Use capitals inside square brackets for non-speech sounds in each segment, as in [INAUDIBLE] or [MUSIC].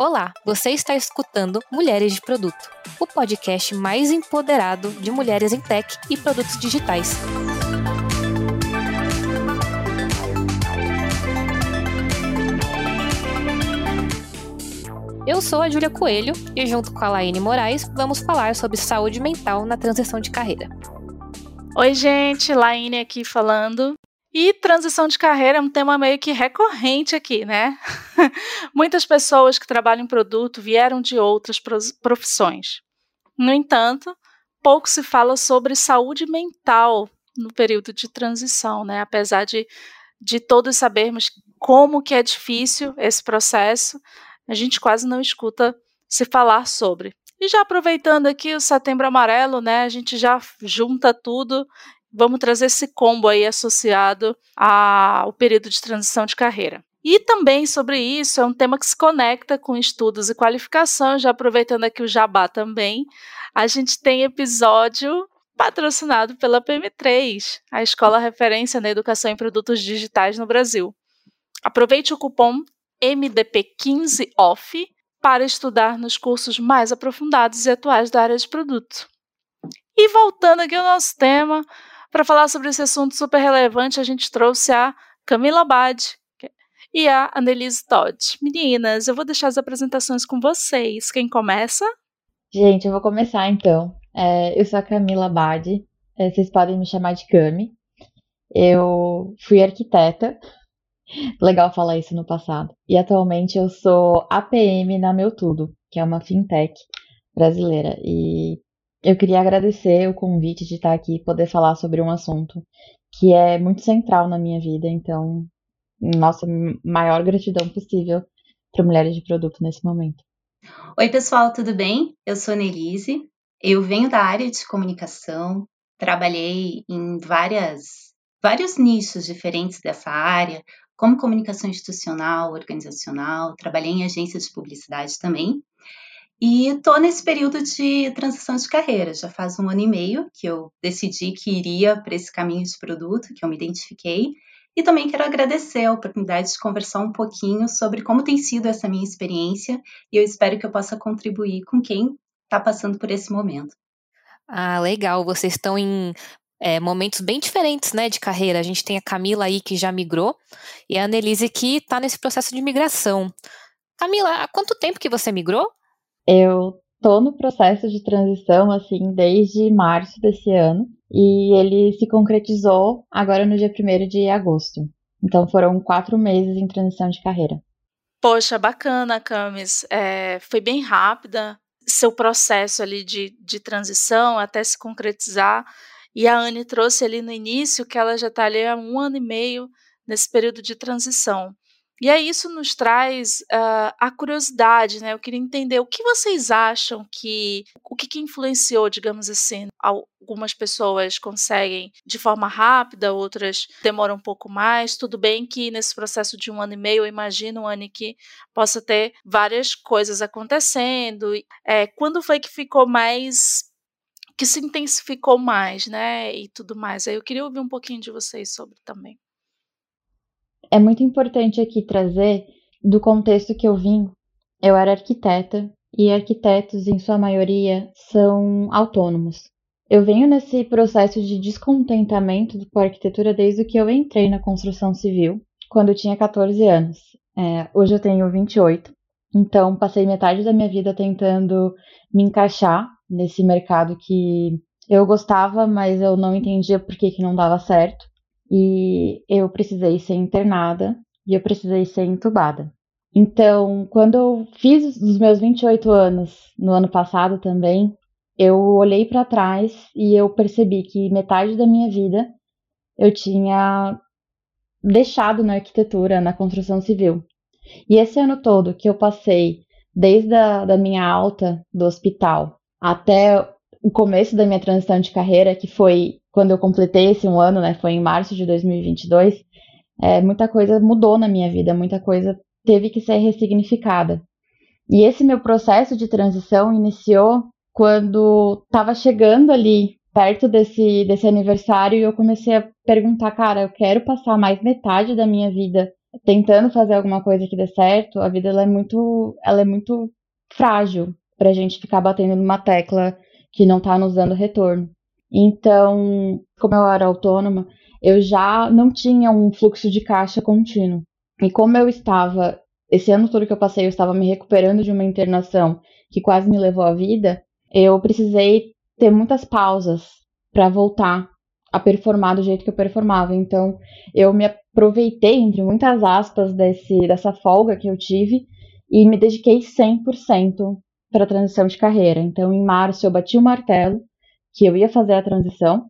Olá, você está escutando Mulheres de Produto, o podcast mais empoderado de mulheres em tech e produtos digitais. Eu sou a Júlia Coelho e, junto com a Laine Moraes, vamos falar sobre saúde mental na transição de carreira. Oi, gente, Laine aqui falando. E transição de carreira é um tema meio que recorrente aqui, né? [LAUGHS] Muitas pessoas que trabalham em produto vieram de outras profissões. No entanto, pouco se fala sobre saúde mental no período de transição, né? Apesar de, de todos sabermos como que é difícil esse processo, a gente quase não escuta se falar sobre. E já aproveitando aqui o Setembro Amarelo, né? A gente já junta tudo vamos trazer esse combo aí associado ao período de transição de carreira. E também sobre isso, é um tema que se conecta com estudos e qualificação, já aproveitando aqui o jabá também, a gente tem episódio patrocinado pela PM3, a escola referência na educação em produtos digitais no Brasil. Aproveite o cupom MDP15OFF para estudar nos cursos mais aprofundados e atuais da área de produto. E voltando aqui ao nosso tema, para falar sobre esse assunto super relevante, a gente trouxe a Camila Bad e a Annelise Todd. Meninas, eu vou deixar as apresentações com vocês. Quem começa? Gente, eu vou começar então. É, eu sou a Camila Bad, é, vocês podem me chamar de Cami. Eu fui arquiteta, legal falar isso no passado, e atualmente eu sou APM na Meu Tudo, que é uma fintech brasileira. E eu queria agradecer o convite de estar aqui e poder falar sobre um assunto que é muito central na minha vida, então, nossa maior gratidão possível para mulheres de produto nesse momento. Oi, pessoal, tudo bem? Eu sou Nelise, eu venho da área de comunicação, trabalhei em várias, vários nichos diferentes dessa área, como comunicação institucional, organizacional, trabalhei em agência de publicidade também. E estou nesse período de transição de carreira. Já faz um ano e meio que eu decidi que iria para esse caminho de produto, que eu me identifiquei. E também quero agradecer a oportunidade de conversar um pouquinho sobre como tem sido essa minha experiência. E eu espero que eu possa contribuir com quem está passando por esse momento. Ah, legal. Vocês estão em é, momentos bem diferentes, né, de carreira. A gente tem a Camila aí que já migrou e a Annelise que está nesse processo de migração. Camila, há quanto tempo que você migrou? Eu tô no processo de transição, assim, desde março desse ano, e ele se concretizou agora no dia 1 de agosto. Então foram quatro meses em transição de carreira. Poxa, bacana, Camis. É, foi bem rápida seu processo ali de, de transição até se concretizar. E a Anne trouxe ali no início que ela já está ali há um ano e meio nesse período de transição. E aí isso nos traz uh, a curiosidade, né? Eu queria entender o que vocês acham que o que, que, influenciou, digamos assim, algumas pessoas conseguem de forma rápida, outras demoram um pouco mais. Tudo bem que nesse processo de um ano e meio, eu imagino, ano que possa ter várias coisas acontecendo. É, quando foi que ficou mais que se intensificou mais, né? E tudo mais. Aí eu queria ouvir um pouquinho de vocês sobre também é muito importante aqui trazer do contexto que eu vim. Eu era arquiteta e arquitetos, em sua maioria, são autônomos. Eu venho nesse processo de descontentamento com a arquitetura desde que eu entrei na construção civil, quando eu tinha 14 anos. É, hoje eu tenho 28, então passei metade da minha vida tentando me encaixar nesse mercado que eu gostava, mas eu não entendia por que, que não dava certo e eu precisei ser internada e eu precisei ser entubada. Então, quando eu fiz os meus 28 anos, no ano passado também, eu olhei para trás e eu percebi que metade da minha vida eu tinha deixado na arquitetura, na construção civil. E esse ano todo que eu passei, desde a da minha alta do hospital até o começo da minha transição de carreira, que foi quando eu completei esse um ano, né, foi em março de 2022, é, muita coisa mudou na minha vida, muita coisa teve que ser ressignificada. E esse meu processo de transição iniciou quando estava chegando ali perto desse, desse aniversário e eu comecei a perguntar, cara, eu quero passar mais metade da minha vida tentando fazer alguma coisa que dê certo, a vida ela é muito, ela é muito frágil para a gente ficar batendo numa tecla que não está nos dando retorno. Então, como eu era autônoma, eu já não tinha um fluxo de caixa contínuo. E como eu estava, esse ano todo que eu passei, eu estava me recuperando de uma internação que quase me levou à vida, eu precisei ter muitas pausas para voltar a performar do jeito que eu performava. Então, eu me aproveitei, entre muitas aspas, desse, dessa folga que eu tive e me dediquei 100% para a transição de carreira. Então, em março, eu bati o martelo que eu ia fazer a transição.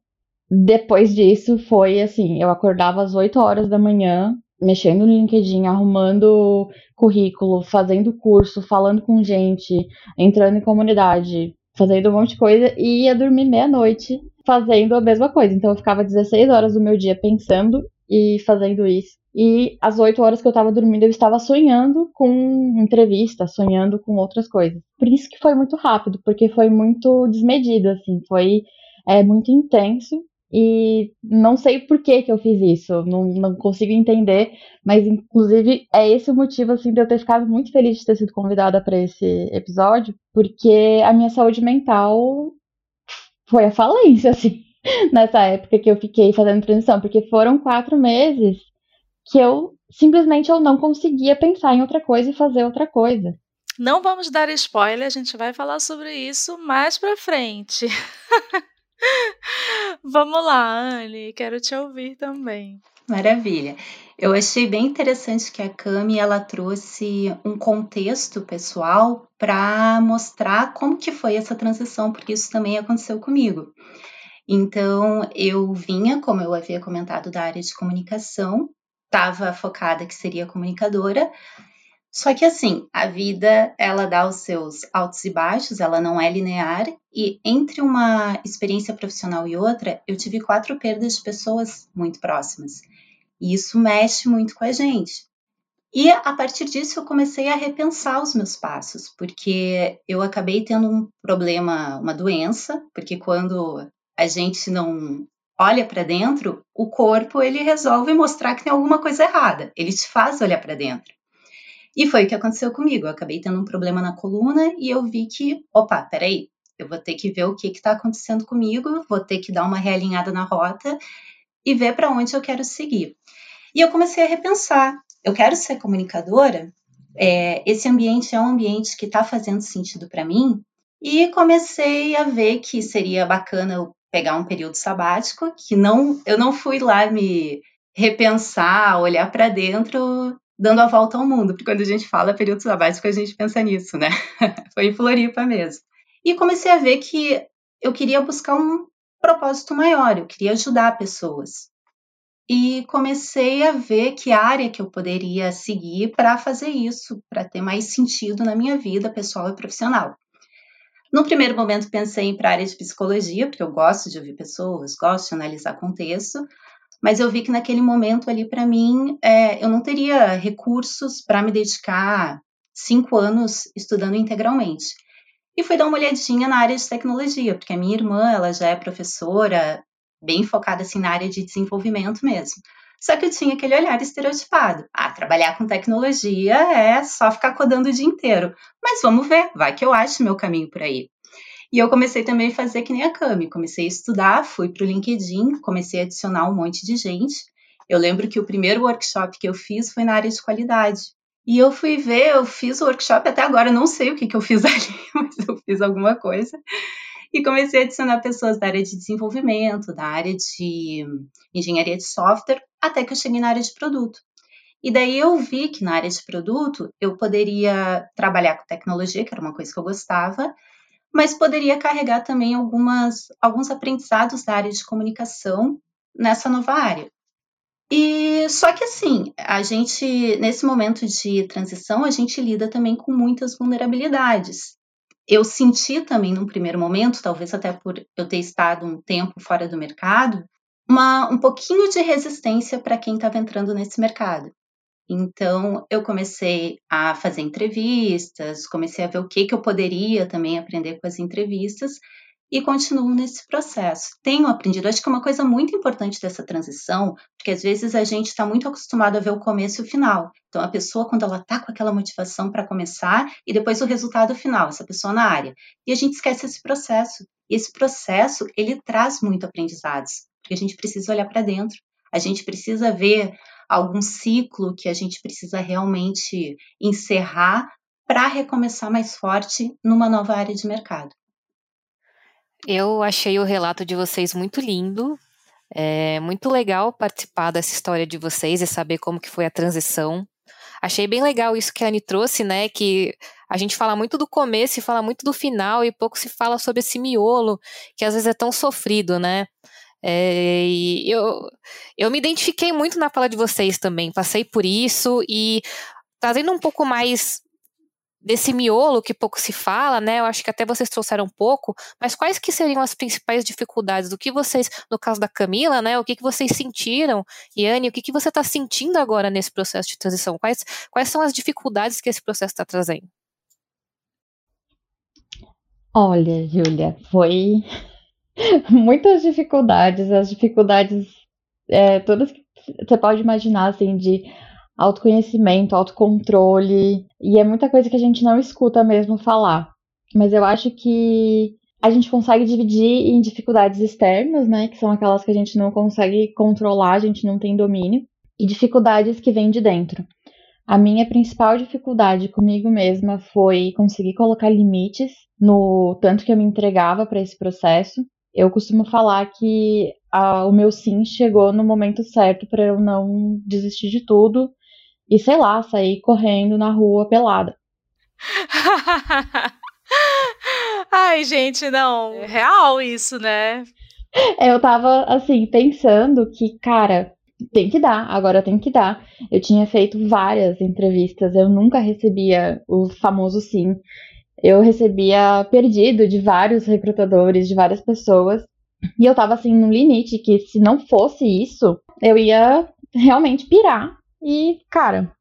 Depois disso, foi assim: eu acordava às 8 horas da manhã, mexendo no LinkedIn, arrumando currículo, fazendo curso, falando com gente, entrando em comunidade, fazendo um monte de coisa e ia dormir meia-noite fazendo a mesma coisa. Então eu ficava 16 horas do meu dia pensando e fazendo isso. E às 8 horas que eu tava dormindo, eu estava sonhando com entrevista, sonhando com outras coisas. Por isso que foi muito rápido, porque foi muito desmedido, assim, foi é, muito intenso. E não sei por que, que eu fiz isso, não, não consigo entender, mas inclusive é esse o motivo assim de eu ter ficado muito feliz de ter sido convidada para esse episódio, porque a minha saúde mental foi a falência, assim, [LAUGHS] nessa época que eu fiquei fazendo transição, porque foram quatro meses que eu simplesmente eu não conseguia pensar em outra coisa e fazer outra coisa. Não vamos dar spoiler, a gente vai falar sobre isso mais pra frente. [LAUGHS] Vamos lá, Anne, quero te ouvir também. Maravilha. Eu achei bem interessante que a Cami ela trouxe um contexto pessoal para mostrar como que foi essa transição, porque isso também aconteceu comigo. Então, eu vinha, como eu havia comentado, da área de comunicação, estava focada que seria comunicadora, só que assim, a vida ela dá os seus altos e baixos, ela não é linear e entre uma experiência profissional e outra, eu tive quatro perdas de pessoas muito próximas. E isso mexe muito com a gente. E a partir disso eu comecei a repensar os meus passos, porque eu acabei tendo um problema, uma doença, porque quando a gente não olha para dentro, o corpo ele resolve mostrar que tem alguma coisa errada. Ele te faz olhar para dentro. E foi o que aconteceu comigo. Eu acabei tendo um problema na coluna e eu vi que, opa, peraí, eu vou ter que ver o que está acontecendo comigo, vou ter que dar uma realinhada na rota e ver para onde eu quero seguir. E eu comecei a repensar. Eu quero ser comunicadora. É, esse ambiente é um ambiente que está fazendo sentido para mim. E comecei a ver que seria bacana eu pegar um período sabático, que não, eu não fui lá me repensar, olhar para dentro dando a volta ao mundo, porque quando a gente fala período sabático, a gente pensa nisso, né? [LAUGHS] Foi em Floripa mesmo. E comecei a ver que eu queria buscar um propósito maior, eu queria ajudar pessoas. E comecei a ver que área que eu poderia seguir para fazer isso, para ter mais sentido na minha vida pessoal e profissional. No primeiro momento pensei em ir para a área de psicologia, porque eu gosto de ouvir pessoas, gosto de analisar contexto, mas eu vi que naquele momento ali, para mim, é, eu não teria recursos para me dedicar cinco anos estudando integralmente. E fui dar uma olhadinha na área de tecnologia, porque a minha irmã, ela já é professora, bem focada assim na área de desenvolvimento mesmo. Só que eu tinha aquele olhar estereotipado. Ah, trabalhar com tecnologia é só ficar codando o dia inteiro. Mas vamos ver, vai que eu acho meu caminho por aí. E eu comecei também a fazer que nem a Cami, comecei a estudar, fui para o LinkedIn, comecei a adicionar um monte de gente. Eu lembro que o primeiro workshop que eu fiz foi na área de qualidade. E eu fui ver, eu fiz o workshop, até agora eu não sei o que, que eu fiz [LAUGHS] ali, mas eu fiz alguma coisa. [LAUGHS] E comecei a adicionar pessoas da área de desenvolvimento, da área de engenharia de software, até que eu cheguei na área de produto. E daí eu vi que na área de produto eu poderia trabalhar com tecnologia, que era uma coisa que eu gostava, mas poderia carregar também algumas, alguns aprendizados da área de comunicação nessa nova área. E só que assim, a gente nesse momento de transição, a gente lida também com muitas vulnerabilidades. Eu senti também num primeiro momento, talvez até por eu ter estado um tempo fora do mercado, uma, um pouquinho de resistência para quem estava entrando nesse mercado. Então, eu comecei a fazer entrevistas, comecei a ver o que, que eu poderia também aprender com as entrevistas, e continuo nesse processo. Tenho aprendido, acho que é uma coisa muito importante dessa transição, porque às vezes a gente está muito acostumado a ver o começo e o final. Então, a pessoa, quando ela está com aquela motivação para começar, e depois o resultado final, essa pessoa na área. E a gente esquece esse processo. E esse processo, ele traz muito aprendizados, porque a gente precisa olhar para dentro. A gente precisa ver algum ciclo que a gente precisa realmente encerrar para recomeçar mais forte numa nova área de mercado. Eu achei o relato de vocês muito lindo. É muito legal participar dessa história de vocês e saber como que foi a transição. Achei bem legal isso que a Anne trouxe, né? Que a gente fala muito do começo e fala muito do final e pouco se fala sobre esse miolo, que às vezes é tão sofrido, né? É, e eu, eu me identifiquei muito na fala de vocês também, passei por isso e trazendo um pouco mais desse miolo que pouco se fala, né? Eu acho que até vocês trouxeram um pouco, mas quais que seriam as principais dificuldades do que vocês, no caso da Camila, né? O que, que vocês sentiram? E Anne, o que, que você está sentindo agora nesse processo de transição? Quais, quais são as dificuldades que esse processo está trazendo? Olha, Júlia, foi [LAUGHS] muitas dificuldades, as dificuldades é, todas que você pode imaginar, assim, de autoconhecimento, autocontrole, e é muita coisa que a gente não escuta mesmo falar. Mas eu acho que a gente consegue dividir em dificuldades externas, né, que são aquelas que a gente não consegue controlar, a gente não tem domínio, e dificuldades que vêm de dentro. A minha principal dificuldade comigo mesma foi conseguir colocar limites no tanto que eu me entregava para esse processo. Eu costumo falar que a, o meu sim chegou no momento certo para eu não desistir de tudo e, sei lá, sair correndo na rua pelada. [LAUGHS] Ai, gente, não. É real isso, né? Eu tava, assim, pensando que, cara, tem que dar, agora tem que dar. Eu tinha feito várias entrevistas, eu nunca recebia o famoso sim. Eu recebia perdido de vários recrutadores, de várias pessoas. E eu tava, assim, no limite, que se não fosse isso, eu ia realmente pirar e, cara,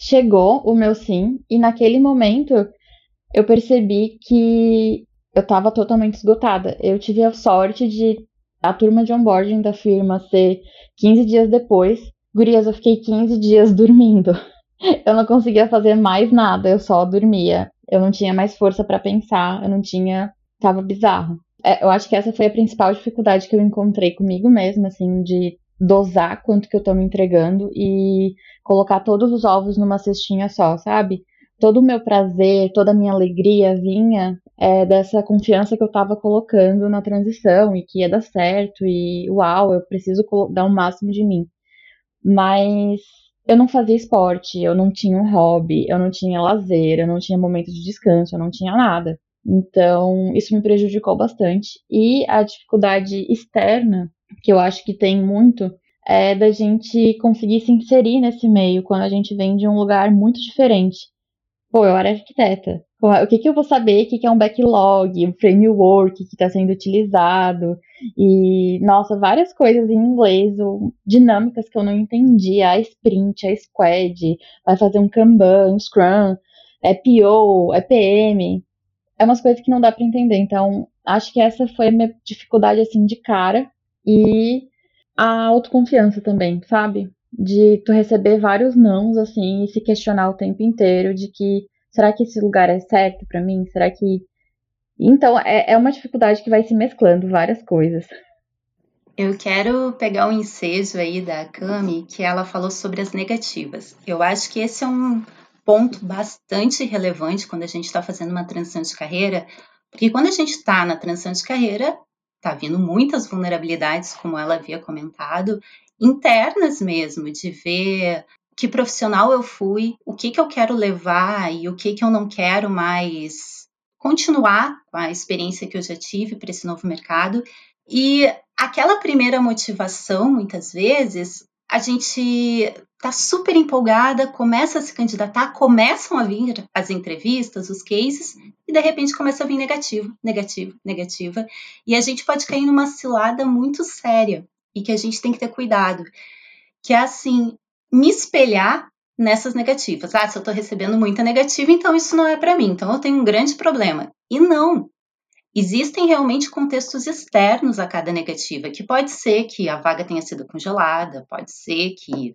chegou o meu sim, e naquele momento eu percebi que eu tava totalmente esgotada. Eu tive a sorte de a turma de onboarding da firma ser 15 dias depois. Gurias, eu fiquei 15 dias dormindo. [LAUGHS] Eu não conseguia fazer mais nada, eu só dormia. Eu não tinha mais força para pensar, eu não tinha. Tava bizarro. É, eu acho que essa foi a principal dificuldade que eu encontrei comigo mesma, assim, de dosar quanto que eu tô me entregando e colocar todos os ovos numa cestinha só, sabe? Todo o meu prazer, toda a minha alegria vinha é, dessa confiança que eu tava colocando na transição e que ia dar certo e uau, eu preciso dar o máximo de mim. Mas eu não fazia esporte, eu não tinha um hobby, eu não tinha lazer, eu não tinha momento de descanso, eu não tinha nada. Então, isso me prejudicou bastante. E a dificuldade externa que eu acho que tem muito, é da gente conseguir se inserir nesse meio quando a gente vem de um lugar muito diferente. Pô, eu era arquiteta. O que, que eu vou saber o que, que é um backlog, um framework que está sendo utilizado, e, nossa, várias coisas em inglês, ou dinâmicas que eu não entendia, a sprint, a squad, vai fazer um Kanban, um Scrum, é PO, é PM, é umas coisas que não dá para entender. Então, acho que essa foi a minha dificuldade, assim, de cara, e a autoconfiança também, sabe? De tu receber vários nãos, assim, e se questionar o tempo inteiro de que será que esse lugar é certo para mim? Será que. Então, é, é uma dificuldade que vai se mesclando várias coisas. Eu quero pegar o um ensejo aí da Cami, que ela falou sobre as negativas. Eu acho que esse é um ponto bastante relevante quando a gente está fazendo uma transição de carreira, porque quando a gente está na transição de carreira, está vindo muitas vulnerabilidades, como ela havia comentado, internas mesmo, de ver que profissional eu fui, o que, que eu quero levar e o que, que eu não quero mais continuar com a experiência que eu já tive para esse novo mercado. E aquela primeira motivação, muitas vezes, a gente tá super empolgada, começa a se candidatar, começam a vir as entrevistas, os cases, e de repente começa a vir negativo, negativo, negativa. E a gente pode cair numa cilada muito séria e que a gente tem que ter cuidado. Que é assim, me espelhar nessas negativas. Ah, se eu tô recebendo muita negativa, então isso não é para mim, então eu tenho um grande problema. E não. existem realmente contextos externos a cada negativa, que pode ser que a vaga tenha sido congelada, pode ser que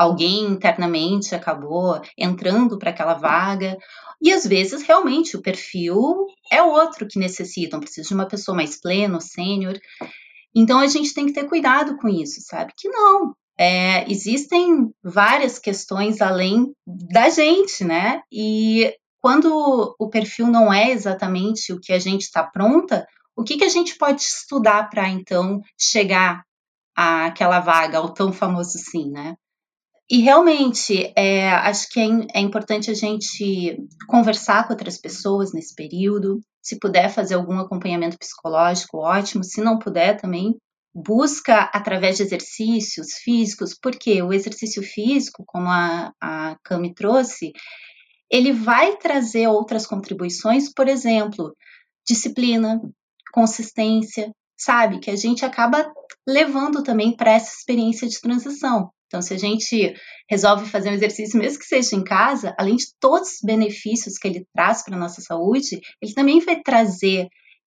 alguém internamente acabou entrando para aquela vaga, e às vezes realmente o perfil é outro que necessitam, precisa de uma pessoa mais plena, sênior. Então a gente tem que ter cuidado com isso, sabe? Que não, é, existem várias questões além da gente, né? E quando o perfil não é exatamente o que a gente está pronta, o que, que a gente pode estudar para então chegar àquela vaga, ao tão famoso sim, né? E realmente, é, acho que é, é, importante a gente conversar com outras pessoas nesse período. Se puder fazer algum acompanhamento psicológico, ótimo. Se não puder, também busca através de exercícios físicos, porque o exercício físico, como a, a Cami trouxe, ele vai trazer outras contribuições, por exemplo, disciplina, consistência, sabe? Que a gente acaba levando também para essa experiência de transição. Então, se a gente resolve fazer um exercício, mesmo que seja em casa, além de todos os benefícios que ele traz para a nossa saúde, ele também vai trazer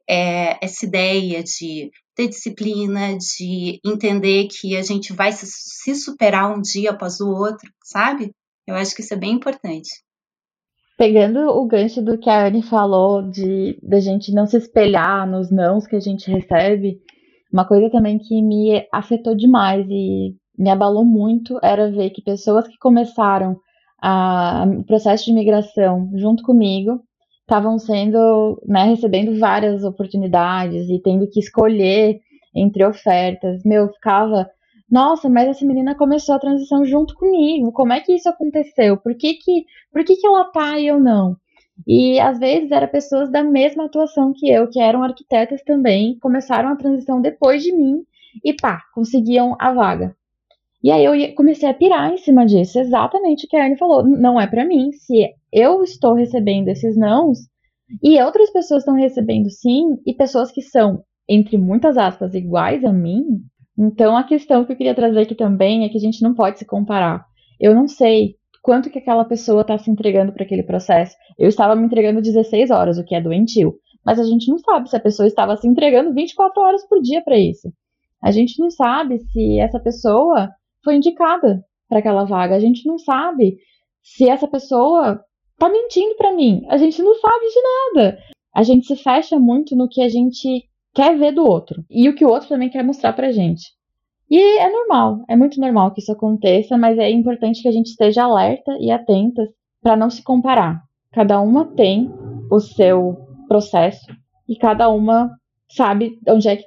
é, essa ideia de ter disciplina, de entender que a gente vai se, se superar um dia após o outro, sabe? Eu acho que isso é bem importante. Pegando o gancho do que a Anne falou, de da gente não se espelhar nos nãos que a gente recebe, uma coisa também que me afetou demais e me abalou muito era ver que pessoas que começaram a, o processo de migração junto comigo estavam sendo, né, recebendo várias oportunidades e tendo que escolher entre ofertas. Meu, ficava nossa, mas essa menina começou a transição junto comigo. Como é que isso aconteceu? Por que que, por que, que ela tá e eu não? E às vezes eram pessoas da mesma atuação que eu, que eram arquitetas também, começaram a transição depois de mim e pá, conseguiam a vaga. E aí eu comecei a pirar em cima disso, exatamente o que a Anne falou. Não é para mim. Se eu estou recebendo esses nãos e outras pessoas estão recebendo sim, e pessoas que são, entre muitas aspas, iguais a mim, então, a questão que eu queria trazer aqui também é que a gente não pode se comparar. Eu não sei quanto que aquela pessoa está se entregando para aquele processo. Eu estava me entregando 16 horas, o que é doentio. Mas a gente não sabe se a pessoa estava se entregando 24 horas por dia para isso. A gente não sabe se essa pessoa foi indicada para aquela vaga. A gente não sabe se essa pessoa está mentindo para mim. A gente não sabe de nada. A gente se fecha muito no que a gente quer ver do outro e o que o outro também quer mostrar pra gente. E é normal, é muito normal que isso aconteça, mas é importante que a gente esteja alerta e atenta para não se comparar. Cada uma tem o seu processo e cada uma sabe onde é que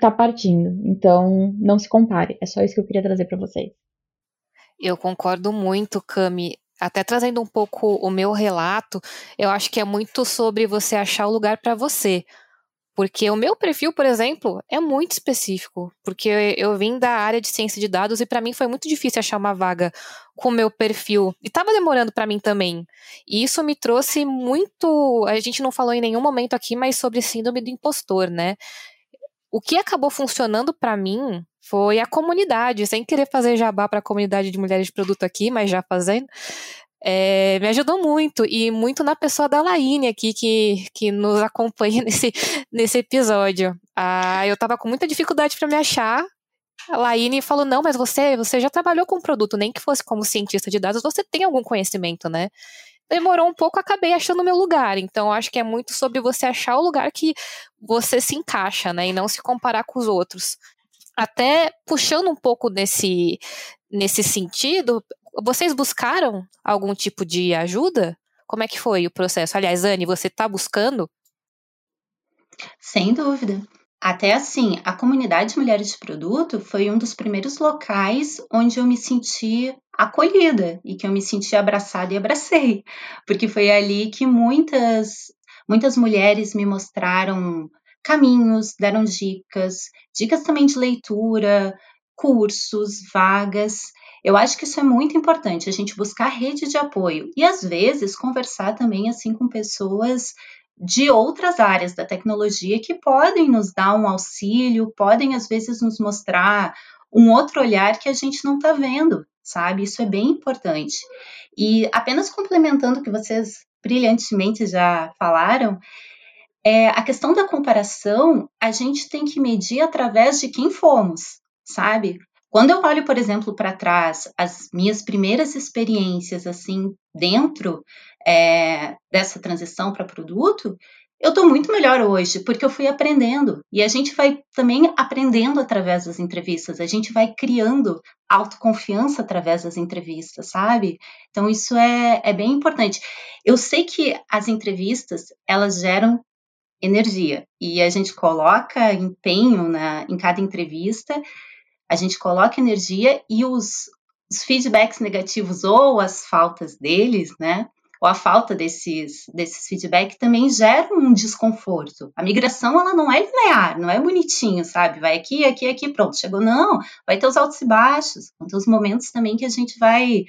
está partindo. Então, não se compare. É só isso que eu queria trazer para vocês. Eu concordo muito, Cami. Até trazendo um pouco o meu relato, eu acho que é muito sobre você achar o lugar para você. Porque o meu perfil, por exemplo, é muito específico, porque eu vim da área de ciência de dados e para mim foi muito difícil achar uma vaga com o meu perfil. E estava demorando para mim também. E isso me trouxe muito, a gente não falou em nenhum momento aqui, mas sobre síndrome do impostor, né? O que acabou funcionando para mim foi a comunidade, sem querer fazer jabá para a comunidade de mulheres de produto aqui, mas já fazendo é, me ajudou muito, e muito na pessoa da Laine aqui, que, que nos acompanha [LAUGHS] nesse, nesse episódio. Ah, eu tava com muita dificuldade para me achar. A Laine falou: não, mas você, você já trabalhou com produto, nem que fosse como cientista de dados, você tem algum conhecimento, né? Demorou um pouco, acabei achando o meu lugar. Então, acho que é muito sobre você achar o lugar que você se encaixa, né? E não se comparar com os outros. Até puxando um pouco nesse, nesse sentido, vocês buscaram algum tipo de ajuda? Como é que foi o processo? Aliás, Anne, você está buscando? Sem dúvida. Até assim, a comunidade de mulheres de produto foi um dos primeiros locais onde eu me senti acolhida e que eu me senti abraçada e abracei, porque foi ali que muitas muitas mulheres me mostraram caminhos, deram dicas, dicas também de leitura, cursos, vagas, eu acho que isso é muito importante, a gente buscar rede de apoio e às vezes conversar também assim com pessoas de outras áreas da tecnologia que podem nos dar um auxílio, podem às vezes nos mostrar um outro olhar que a gente não está vendo, sabe? Isso é bem importante. E apenas complementando o que vocês brilhantemente já falaram, é, a questão da comparação, a gente tem que medir através de quem fomos, sabe? Quando eu olho, por exemplo, para trás, as minhas primeiras experiências, assim, dentro é, dessa transição para produto, eu estou muito melhor hoje, porque eu fui aprendendo. E a gente vai também aprendendo através das entrevistas, a gente vai criando autoconfiança através das entrevistas, sabe? Então, isso é, é bem importante. Eu sei que as entrevistas, elas geram energia, e a gente coloca empenho na, em cada entrevista, a gente coloca energia e os, os feedbacks negativos ou as faltas deles, né? Ou a falta desses, desses feedback também gera um desconforto. A migração, ela não é linear, não é bonitinho, sabe? Vai aqui, aqui, aqui, pronto, chegou. Não, vai ter os altos e baixos, vão ter os momentos também que a gente vai,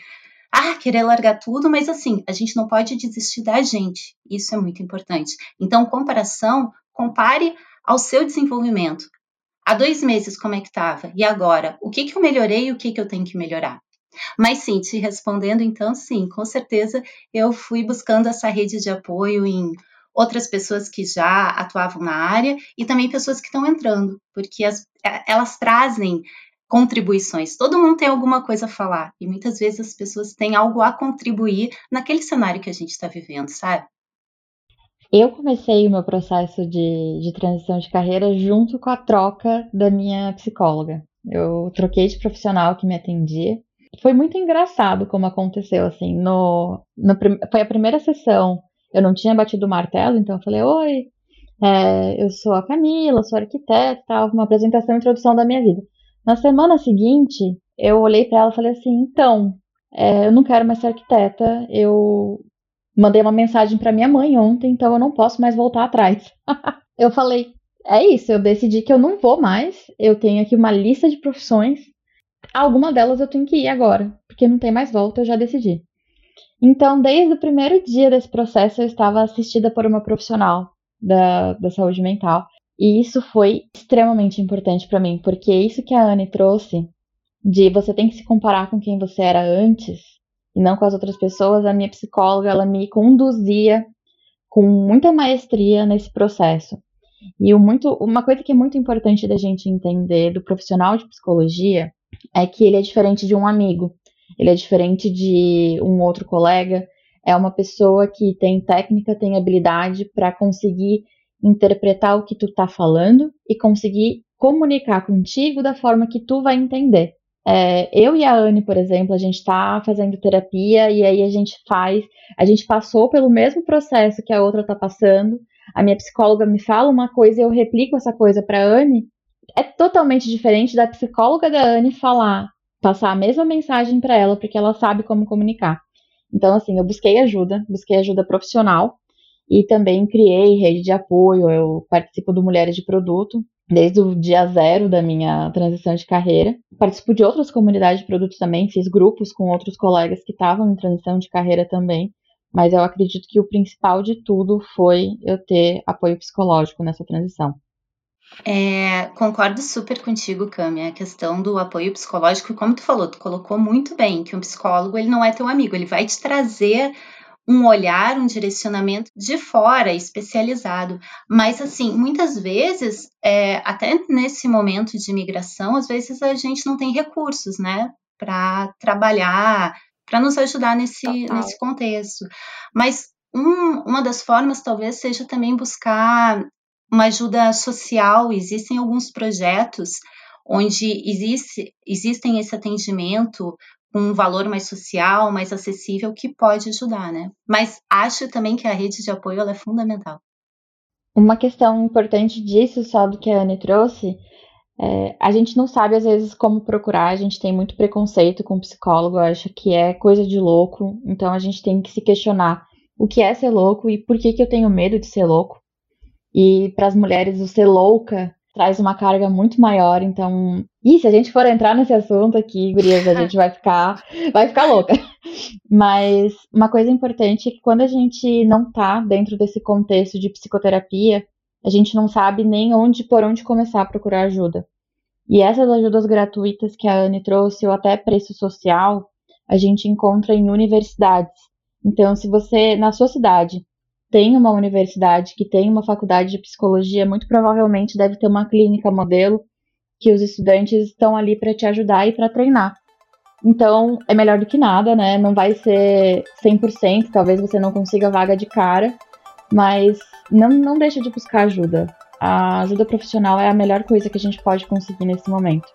ah, querer largar tudo, mas assim, a gente não pode desistir da gente. Isso é muito importante. Então, comparação, compare ao seu desenvolvimento. Há dois meses, como é que estava? E agora? O que, que eu melhorei e o que, que eu tenho que melhorar? Mas sim, te respondendo, então, sim, com certeza eu fui buscando essa rede de apoio em outras pessoas que já atuavam na área e também pessoas que estão entrando, porque as, é, elas trazem contribuições. Todo mundo tem alguma coisa a falar e muitas vezes as pessoas têm algo a contribuir naquele cenário que a gente está vivendo, sabe? Eu comecei o meu processo de, de transição de carreira junto com a troca da minha psicóloga. Eu troquei de profissional que me atendia foi muito engraçado como aconteceu, assim, no, no foi a primeira sessão, eu não tinha batido o martelo, então eu falei, oi, é, eu sou a Camila, sou arquiteta, uma apresentação, introdução da minha vida. Na semana seguinte, eu olhei para ela e falei assim, então, é, eu não quero mais ser arquiteta, eu mandei uma mensagem para minha mãe ontem, então eu não posso mais voltar atrás. [LAUGHS] eu falei, é isso, eu decidi que eu não vou mais, eu tenho aqui uma lista de profissões alguma delas eu tenho que ir agora, porque não tem mais volta, eu já decidi. Então, desde o primeiro dia desse processo, eu estava assistida por uma profissional da, da saúde mental. E isso foi extremamente importante para mim, porque isso que a Anne trouxe, de você tem que se comparar com quem você era antes e não com as outras pessoas, a minha psicóloga, ela me conduzia com muita maestria nesse processo. E o muito, uma coisa que é muito importante da gente entender do profissional de psicologia é que ele é diferente de um amigo, ele é diferente de um outro colega, é uma pessoa que tem técnica, tem habilidade para conseguir interpretar o que tu tá falando e conseguir comunicar contigo da forma que tu vai entender. É, eu e a Anne, por exemplo, a gente está fazendo terapia e aí a gente faz, a gente passou pelo mesmo processo que a outra está passando. A minha psicóloga me fala uma coisa e eu replico essa coisa para a Anne é totalmente diferente da psicóloga da Anne falar, passar a mesma mensagem para ela, porque ela sabe como comunicar. Então, assim, eu busquei ajuda, busquei ajuda profissional e também criei rede de apoio. Eu participo do Mulheres de Produto desde o dia zero da minha transição de carreira. Participo de outras comunidades de produto também, fiz grupos com outros colegas que estavam em transição de carreira também. Mas eu acredito que o principal de tudo foi eu ter apoio psicológico nessa transição. É, concordo super contigo, Cami, a questão do apoio psicológico, como tu falou, tu colocou muito bem, que um psicólogo ele não é teu amigo, ele vai te trazer um olhar, um direcionamento de fora, especializado. Mas, assim, muitas vezes, é, até nesse momento de imigração, às vezes a gente não tem recursos, né, para trabalhar, para nos ajudar nesse, nesse contexto. Mas um, uma das formas, talvez, seja também buscar uma ajuda social, existem alguns projetos onde existe, existem esse atendimento com um valor mais social, mais acessível, que pode ajudar, né? Mas acho também que a rede de apoio é fundamental. Uma questão importante disso, só do que a Anne trouxe, é, a gente não sabe às vezes como procurar, a gente tem muito preconceito com psicólogo, acha que é coisa de louco, então a gente tem que se questionar o que é ser louco e por que, que eu tenho medo de ser louco. E para as mulheres, o ser louca traz uma carga muito maior. Então, e se a gente for entrar nesse assunto aqui, gurias, a gente vai ficar, vai ficar louca. [LAUGHS] Mas uma coisa importante é que quando a gente não tá dentro desse contexto de psicoterapia, a gente não sabe nem onde por onde começar a procurar ajuda. E essas ajudas gratuitas que a Anne trouxe, ou até preço social, a gente encontra em universidades. Então, se você, na sua cidade, tem uma universidade, que tem uma faculdade de psicologia, muito provavelmente deve ter uma clínica modelo que os estudantes estão ali para te ajudar e para treinar. Então, é melhor do que nada, né? Não vai ser 100%, talvez você não consiga vaga de cara, mas não, não deixa de buscar ajuda. A ajuda profissional é a melhor coisa que a gente pode conseguir nesse momento.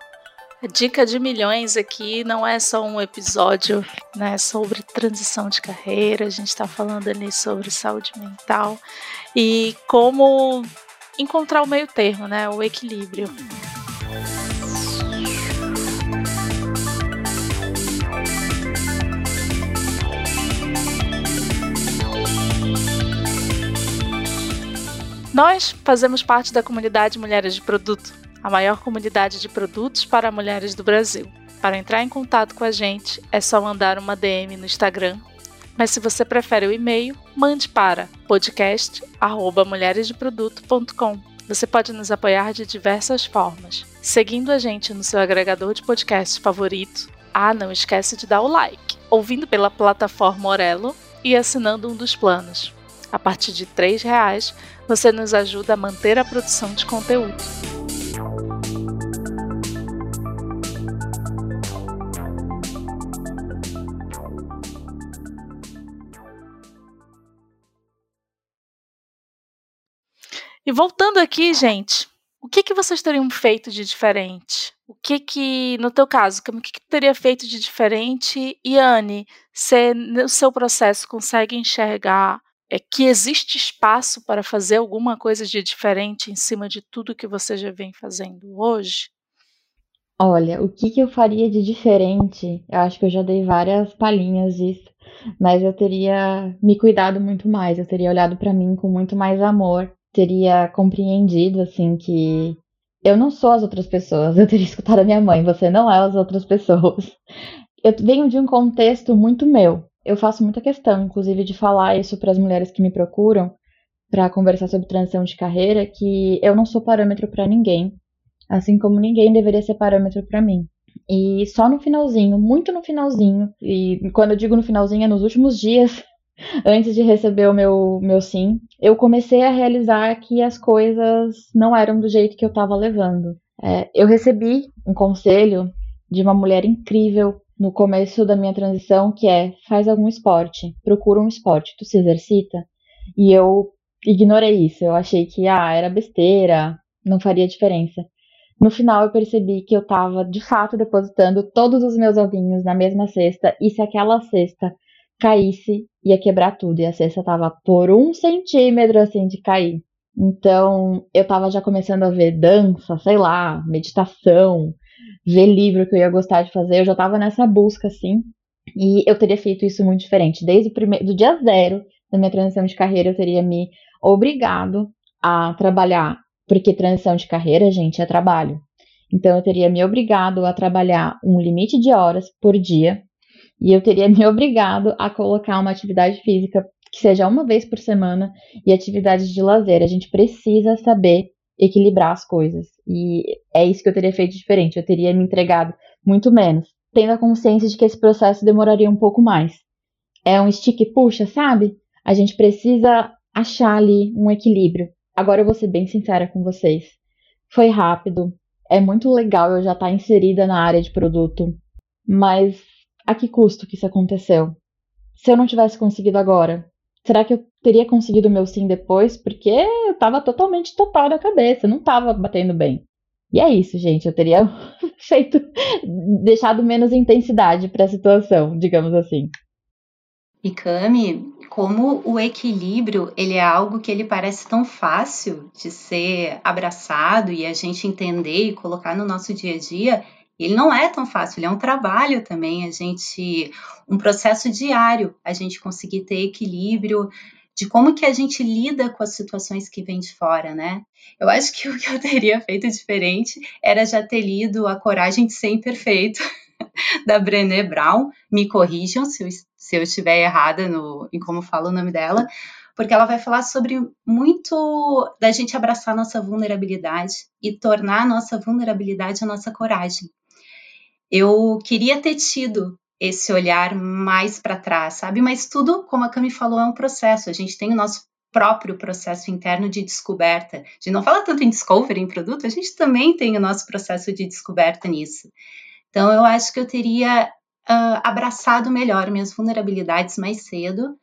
A dica de milhões aqui não é só um episódio né, sobre transição de carreira, a gente está falando ali sobre saúde mental e como encontrar o meio termo, né, o equilíbrio. Nós fazemos parte da comunidade Mulheres de Produto, a maior comunidade de produtos para mulheres do Brasil. Para entrar em contato com a gente, é só mandar uma DM no Instagram. Mas se você prefere o e-mail, mande para podcast@mulheresdeproduto.com. Você pode nos apoiar de diversas formas, seguindo a gente no seu agregador de podcast favorito. Ah, não esquece de dar o like, ouvindo pela plataforma Orelo e assinando um dos planos. A partir de R$ reais, você nos ajuda a manter a produção de conteúdo. E voltando aqui, gente, o que, que vocês teriam feito de diferente? O que que, no teu caso, o que, que teria feito de diferente? E Anne, você no seu processo consegue enxergar é que existe espaço para fazer alguma coisa de diferente em cima de tudo que você já vem fazendo hoje? Olha, o que, que eu faria de diferente? Eu acho que eu já dei várias palhinhas disso, mas eu teria me cuidado muito mais, eu teria olhado para mim com muito mais amor, teria compreendido assim que eu não sou as outras pessoas, eu teria [LAUGHS] escutado a minha mãe, você não é as outras pessoas. Eu venho de um contexto muito meu, eu faço muita questão, inclusive, de falar isso para as mulheres que me procuram para conversar sobre transição de carreira, que eu não sou parâmetro para ninguém, assim como ninguém deveria ser parâmetro para mim. E só no finalzinho, muito no finalzinho, e quando eu digo no finalzinho é nos últimos dias, [LAUGHS] antes de receber o meu, meu sim, eu comecei a realizar que as coisas não eram do jeito que eu estava levando. É, eu recebi um conselho de uma mulher incrível no começo da minha transição, que é faz algum esporte, procura um esporte, tu se exercita. E eu ignorei isso, eu achei que ah, era besteira, não faria diferença. No final eu percebi que eu estava de fato depositando todos os meus ovinhos na mesma cesta e se aquela cesta caísse ia quebrar tudo e a cesta estava por um centímetro assim de cair. Então eu estava já começando a ver dança, sei lá, meditação, ver livro que eu ia gostar de fazer, eu já estava nessa busca, assim, e eu teria feito isso muito diferente. Desde o primeiro, do dia zero da minha transição de carreira, eu teria me obrigado a trabalhar, porque transição de carreira, gente, é trabalho. Então, eu teria me obrigado a trabalhar um limite de horas por dia, e eu teria me [LAUGHS] obrigado a colocar uma atividade física que seja uma vez por semana e atividades de lazer. A gente precisa saber equilibrar as coisas. E é isso que eu teria feito diferente. Eu teria me entregado muito menos, tendo a consciência de que esse processo demoraria um pouco mais. É um stick puxa, sabe? A gente precisa achar ali um equilíbrio. Agora eu vou ser bem sincera com vocês. Foi rápido, é muito legal eu já estar tá inserida na área de produto, mas a que custo que isso aconteceu? Se eu não tivesse conseguido agora, será que eu teria conseguido o meu sim depois? Porque eu tava totalmente total da cabeça, não tava batendo bem. E é isso, gente. Eu teria [LAUGHS] feito, deixado menos intensidade para a situação, digamos assim. E Cami, como o equilíbrio ele é algo que ele parece tão fácil de ser abraçado e a gente entender e colocar no nosso dia a dia, ele não é tão fácil, ele é um trabalho também, a gente, um processo diário, a gente conseguir ter equilíbrio de como que a gente lida com as situações que vêm de fora, né? Eu acho que [LAUGHS] o que eu teria feito diferente era já ter lido A Coragem de Ser Imperfeito, [LAUGHS] da Brené Brown. Me corrijam se eu, se eu estiver errada no, em como falo o nome dela, porque ela vai falar sobre muito da gente abraçar nossa vulnerabilidade e tornar a nossa vulnerabilidade a nossa coragem eu queria ter tido esse olhar mais para trás, sabe? Mas tudo, como a Cami falou, é um processo. A gente tem o nosso próprio processo interno de descoberta. A gente não fala tanto em discovery em produto, a gente também tem o nosso processo de descoberta nisso. Então, eu acho que eu teria uh, abraçado melhor minhas vulnerabilidades mais cedo,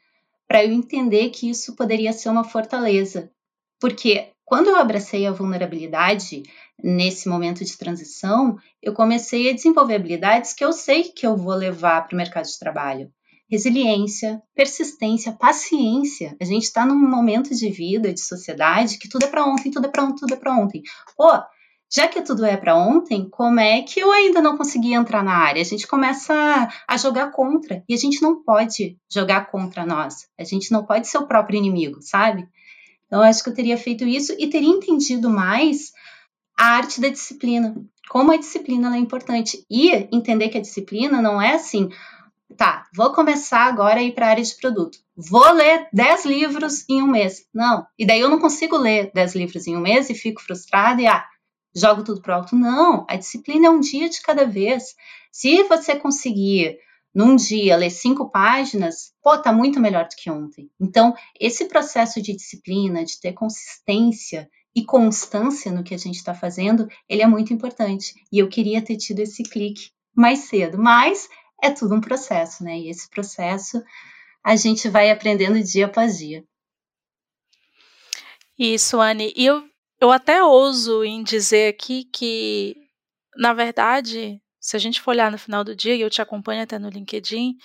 para eu entender que isso poderia ser uma fortaleza. Porque quando eu abracei a vulnerabilidade nesse momento de transição, eu comecei a desenvolver habilidades que eu sei que eu vou levar para o mercado de trabalho resiliência, persistência, paciência. A gente está num momento de vida, de sociedade, que tudo é para ontem, tudo é para ontem, tudo é para ontem. Pô, já que tudo é para ontem, como é que eu ainda não consegui entrar na área? A gente começa a jogar contra e a gente não pode jogar contra nós. A gente não pode ser o próprio inimigo, sabe? Então, acho que eu teria feito isso e teria entendido mais a arte da disciplina. Como a disciplina é importante. E entender que a disciplina não é assim, tá, vou começar agora a ir para a área de produto. Vou ler 10 livros em um mês. Não. E daí eu não consigo ler 10 livros em um mês e fico frustrada e ah, jogo tudo pro alto. Não. A disciplina é um dia de cada vez. Se você conseguir num dia ler cinco páginas, pô, tá muito melhor do que ontem. Então, esse processo de disciplina, de ter consistência e constância no que a gente está fazendo, ele é muito importante. E eu queria ter tido esse clique mais cedo, mas é tudo um processo, né? E esse processo a gente vai aprendendo dia após dia. Isso, Anne. E eu, eu até ouso em dizer aqui que, na verdade, se a gente for olhar no final do dia, e eu te acompanho até no LinkedIn,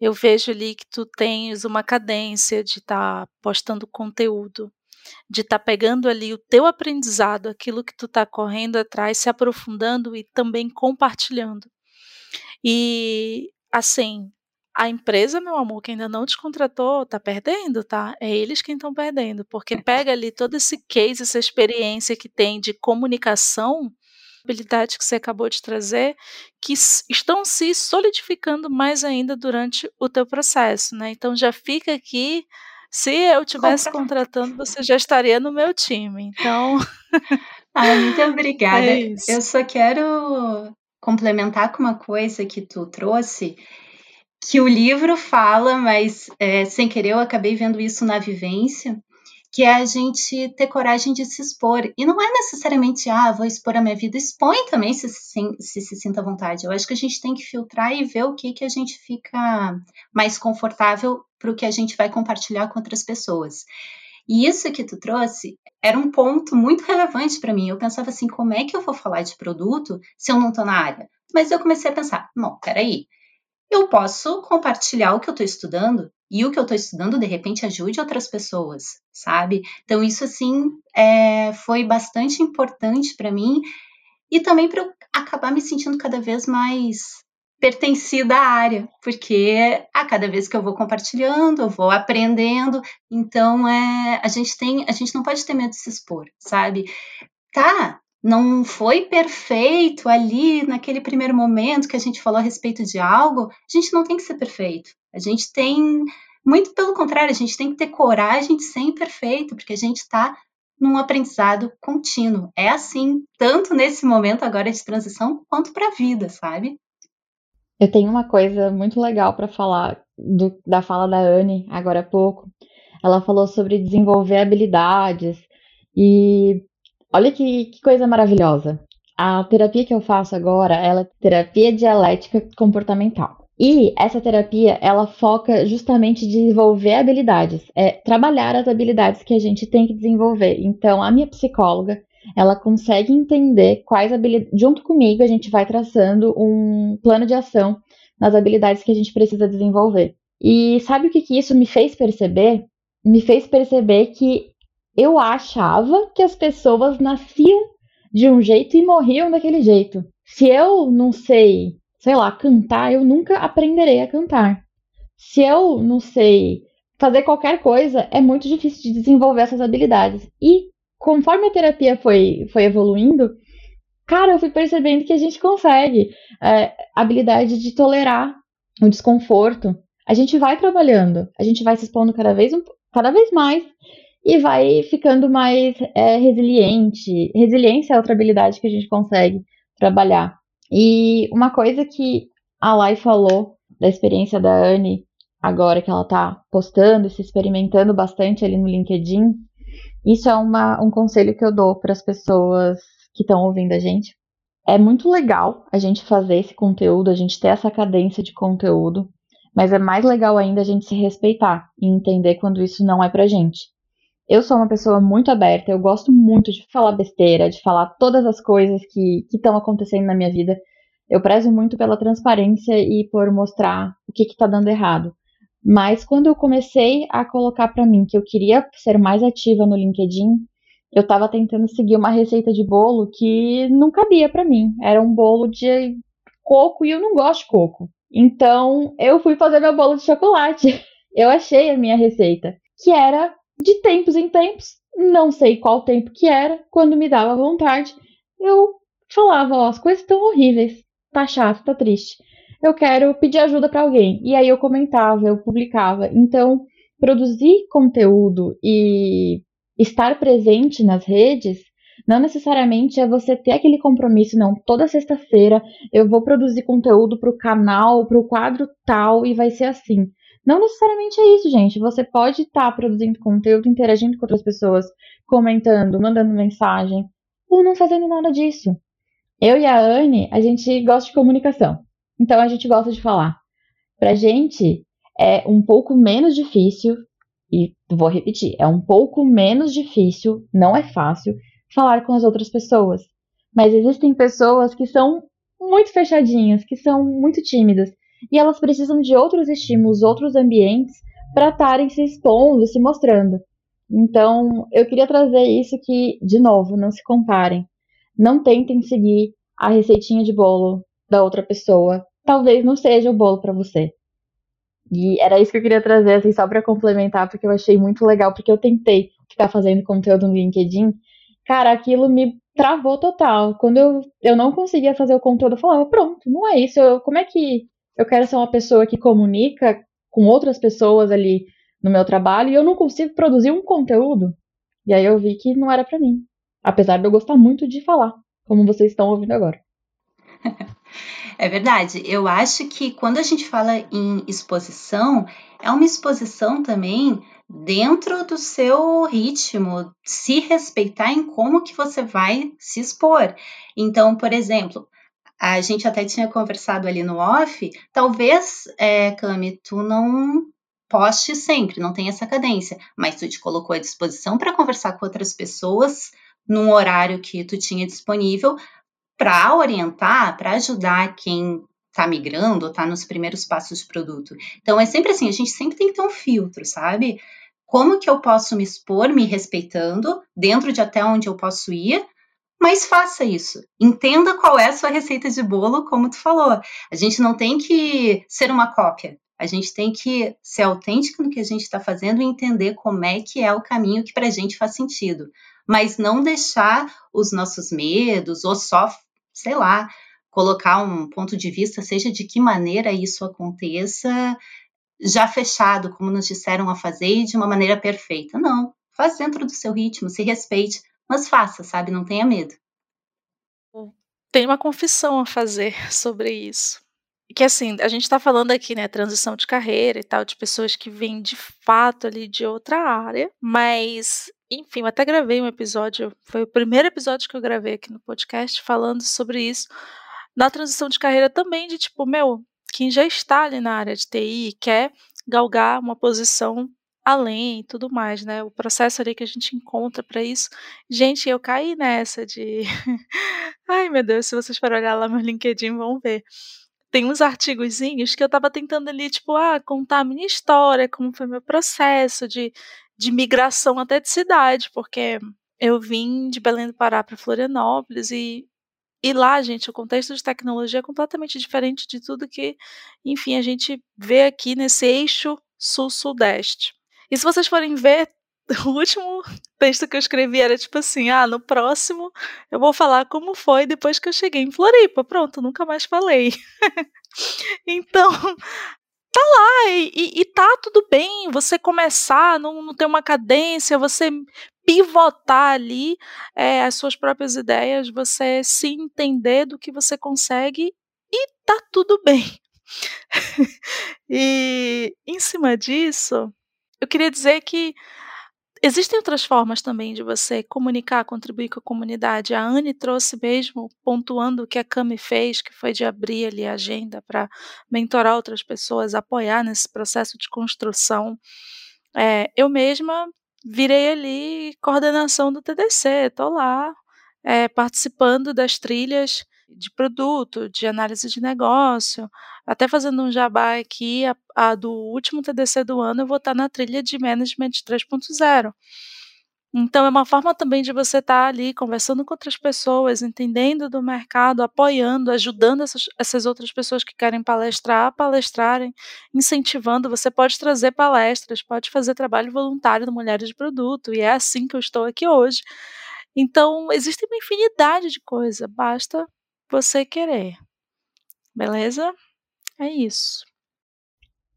eu vejo ali que tu tens uma cadência de estar tá postando conteúdo, de estar tá pegando ali o teu aprendizado, aquilo que tu está correndo atrás, se aprofundando e também compartilhando. E, assim, a empresa, meu amor, que ainda não te contratou, tá perdendo, tá? É eles quem estão perdendo, porque pega ali todo esse case, essa experiência que tem de comunicação, habilidade que você acabou de trazer, que estão se solidificando mais ainda durante o teu processo, né? Então já fica aqui, se eu tivesse contratando, você já estaria no meu time. Então, [LAUGHS] ah, muito [LAUGHS] obrigada. É eu só quero complementar com uma coisa que tu trouxe, que o livro fala, mas é, sem querer eu acabei vendo isso na vivência, que é a gente ter coragem de se expor. E não é necessariamente, ah, vou expor a minha vida, expõe também se se, se, se sinta à vontade. Eu acho que a gente tem que filtrar e ver o que, que a gente fica mais confortável para o que a gente vai compartilhar com outras pessoas. E isso que tu trouxe era um ponto muito relevante para mim. Eu pensava assim, como é que eu vou falar de produto se eu não estou na área? Mas eu comecei a pensar, não, peraí, eu posso compartilhar o que eu estou estudando e o que eu estou estudando de repente ajude outras pessoas, sabe? Então isso assim é, foi bastante importante para mim e também para eu acabar me sentindo cada vez mais pertencida à área, porque a cada vez que eu vou compartilhando, eu vou aprendendo, então é, a gente tem, a gente não pode ter medo de se expor, sabe? Tá, não foi perfeito ali naquele primeiro momento que a gente falou a respeito de algo, a gente não tem que ser perfeito. A gente tem, muito pelo contrário, a gente tem que ter coragem de ser imperfeito, porque a gente está num aprendizado contínuo. É assim, tanto nesse momento agora de transição, quanto para a vida, sabe? Eu tenho uma coisa muito legal para falar do, da fala da Anne agora há pouco. Ela falou sobre desenvolver habilidades e olha que, que coisa maravilhosa. A terapia que eu faço agora, ela é terapia dialética comportamental. E essa terapia, ela foca justamente em desenvolver habilidades, é trabalhar as habilidades que a gente tem que desenvolver. Então, a minha psicóloga, ela consegue entender quais habilidades. Junto comigo, a gente vai traçando um plano de ação nas habilidades que a gente precisa desenvolver. E sabe o que, que isso me fez perceber? Me fez perceber que eu achava que as pessoas nasciam de um jeito e morriam daquele jeito. Se eu não sei, sei lá, cantar, eu nunca aprenderei a cantar. Se eu não sei fazer qualquer coisa, é muito difícil de desenvolver essas habilidades. E conforme a terapia foi, foi evoluindo, cara, eu fui percebendo que a gente consegue é, habilidade de tolerar o desconforto. A gente vai trabalhando, a gente vai se expondo cada vez, cada vez mais e vai ficando mais é, resiliente. Resiliência é outra habilidade que a gente consegue trabalhar. E uma coisa que a Lai falou da experiência da Anne agora que ela está postando e se experimentando bastante ali no LinkedIn. Isso é uma, um conselho que eu dou para as pessoas que estão ouvindo a gente. É muito legal a gente fazer esse conteúdo, a gente ter essa cadência de conteúdo, mas é mais legal ainda a gente se respeitar e entender quando isso não é pra gente. Eu sou uma pessoa muito aberta, eu gosto muito de falar besteira, de falar todas as coisas que estão acontecendo na minha vida. Eu prezo muito pela transparência e por mostrar o que está dando errado. Mas quando eu comecei a colocar para mim que eu queria ser mais ativa no LinkedIn, eu estava tentando seguir uma receita de bolo que não cabia para mim. Era um bolo de coco e eu não gosto de coco. Então eu fui fazer meu bolo de chocolate. [LAUGHS] Eu achei a minha receita, que era de tempos em tempos, não sei qual tempo que era, quando me dava vontade, eu falava, ó, as coisas estão horríveis, tá chato, tá triste. Eu quero pedir ajuda para alguém. E aí eu comentava, eu publicava. Então, produzir conteúdo e estar presente nas redes não necessariamente é você ter aquele compromisso, não. Toda sexta-feira eu vou produzir conteúdo para o canal, para o quadro tal e vai ser assim. Não necessariamente é isso, gente. Você pode estar tá produzindo conteúdo, interagindo com outras pessoas, comentando, mandando mensagem, ou não fazendo nada disso. Eu e a Anne, a gente gosta de comunicação. Então a gente gosta de falar. Pra gente é um pouco menos difícil e vou repetir, é um pouco menos difícil, não é fácil, falar com as outras pessoas. Mas existem pessoas que são muito fechadinhas, que são muito tímidas, e elas precisam de outros estímulos, outros ambientes para estarem se expondo, se mostrando. Então, eu queria trazer isso que, de novo, não se comparem. Não tentem seguir a receitinha de bolo da outra pessoa. Talvez não seja o bolo para você. E era isso que eu queria trazer, assim, só para complementar, porque eu achei muito legal, porque eu tentei ficar fazendo conteúdo no LinkedIn. Cara, aquilo me travou total. Quando eu, eu não conseguia fazer o conteúdo, eu falava, pronto, não é isso. Eu, como é que eu quero ser uma pessoa que comunica com outras pessoas ali no meu trabalho e eu não consigo produzir um conteúdo? E aí eu vi que não era para mim. Apesar de eu gostar muito de falar, como vocês estão ouvindo agora. [LAUGHS] É verdade. Eu acho que quando a gente fala em exposição, é uma exposição também dentro do seu ritmo, se respeitar em como que você vai se expor. Então, por exemplo, a gente até tinha conversado ali no off, talvez, é, Cami, tu não poste sempre, não tem essa cadência, mas tu te colocou à disposição para conversar com outras pessoas num horário que tu tinha disponível para orientar, para ajudar quem está migrando ou está nos primeiros passos de produto. Então é sempre assim, a gente sempre tem que ter um filtro, sabe? Como que eu posso me expor me respeitando dentro de até onde eu posso ir, mas faça isso. Entenda qual é a sua receita de bolo, como tu falou. A gente não tem que ser uma cópia. A gente tem que ser autêntico no que a gente está fazendo e entender como é que é o caminho que para a gente faz sentido. Mas não deixar os nossos medos ou só sei lá, colocar um ponto de vista, seja de que maneira isso aconteça, já fechado, como nos disseram a fazer, e de uma maneira perfeita. Não, faz dentro do seu ritmo, se respeite, mas faça, sabe? Não tenha medo. Tem uma confissão a fazer [LAUGHS] sobre isso. Que assim, a gente está falando aqui, né, transição de carreira e tal, de pessoas que vêm de fato ali de outra área, mas enfim, eu até gravei um episódio, foi o primeiro episódio que eu gravei aqui no podcast falando sobre isso, na transição de carreira também, de tipo, meu, quem já está ali na área de TI quer galgar uma posição além e tudo mais, né? O processo ali que a gente encontra para isso. Gente, eu caí nessa de. [LAUGHS] Ai, meu Deus, se vocês forem olhar lá no LinkedIn, vão ver. Tem uns artigozinhos que eu tava tentando ali, tipo, ah, contar a minha história, como foi meu processo de de migração até de cidade, porque eu vim de Belém do Pará para Florianópolis e e lá, gente, o contexto de tecnologia é completamente diferente de tudo que, enfim, a gente vê aqui nesse eixo sul-sudeste. E se vocês forem ver, [LAUGHS] o último texto que eu escrevi era tipo assim: ah, no próximo eu vou falar como foi depois que eu cheguei em Floripa. Pronto, nunca mais falei. [LAUGHS] então, [LAUGHS] tá lá e, e, e tá tudo bem você começar, não, não ter uma cadência, você pivotar ali é, as suas próprias ideias, você se entender do que você consegue e tá tudo bem. e em cima disso, eu queria dizer que Existem outras formas também de você comunicar, contribuir com a comunidade. A Anne trouxe mesmo, pontuando o que a Cami fez, que foi de abrir ali a agenda para mentorar outras pessoas, apoiar nesse processo de construção. É, eu mesma virei ali coordenação do TDC, estou lá é, participando das trilhas de produto, de análise de negócio, até fazendo um jabá aqui, a, a do último TDC do ano eu vou estar na trilha de Management 3.0. Então, é uma forma também de você estar ali conversando com outras pessoas, entendendo do mercado, apoiando, ajudando essas, essas outras pessoas que querem palestrar palestrarem, incentivando. Você pode trazer palestras, pode fazer trabalho voluntário no Mulheres de Produto, e é assim que eu estou aqui hoje. Então, existe uma infinidade de coisas, basta você querer. Beleza? É isso.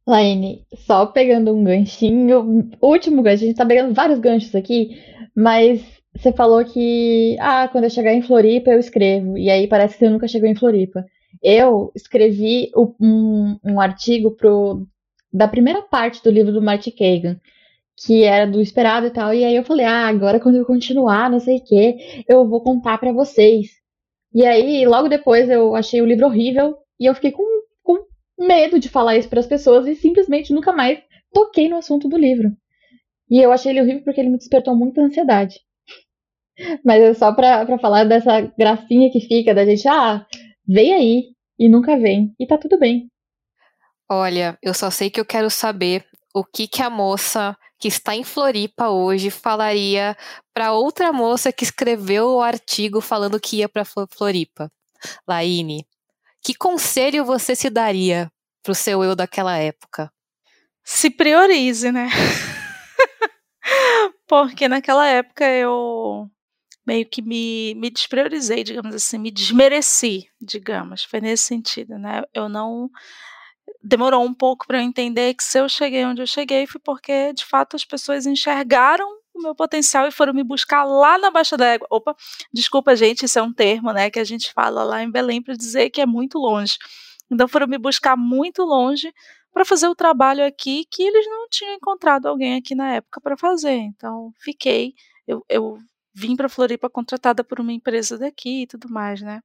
Laine, só pegando um ganchinho, último gancho, a gente tá pegando vários ganchos aqui, mas você falou que, ah, quando eu chegar em Floripa eu escrevo, e aí parece que você nunca chegou em Floripa. Eu escrevi um, um artigo pro, da primeira parte do livro do Marty Kagan, que era do esperado e tal, e aí eu falei, ah, agora quando eu continuar, não sei o que, eu vou contar para vocês. E aí, logo depois, eu achei o livro horrível e eu fiquei com, com medo de falar isso para as pessoas e simplesmente nunca mais toquei no assunto do livro. E eu achei ele horrível porque ele me despertou muita ansiedade. [LAUGHS] Mas é só pra falar dessa gracinha que fica da gente, ah, vem aí e nunca vem. E tá tudo bem. Olha, eu só sei que eu quero saber o que que a moça que está em Floripa hoje falaria para outra moça que escreveu o artigo falando que ia para Floripa? Laine, que conselho você se daria para o seu eu daquela época? Se priorize, né? [LAUGHS] Porque naquela época eu meio que me, me despriorizei, digamos assim, me desmereci, digamos. Foi nesse sentido, né? Eu não demorou um pouco para eu entender que se eu cheguei onde eu cheguei foi porque de fato as pessoas enxergaram o meu potencial e foram me buscar lá na Baixa da Égua. Opa, desculpa, gente, isso é um termo, né, que a gente fala lá em Belém para dizer que é muito longe. Então foram me buscar muito longe para fazer o trabalho aqui que eles não tinham encontrado alguém aqui na época para fazer. Então fiquei, eu, eu vim para Floripa contratada por uma empresa daqui e tudo mais, né?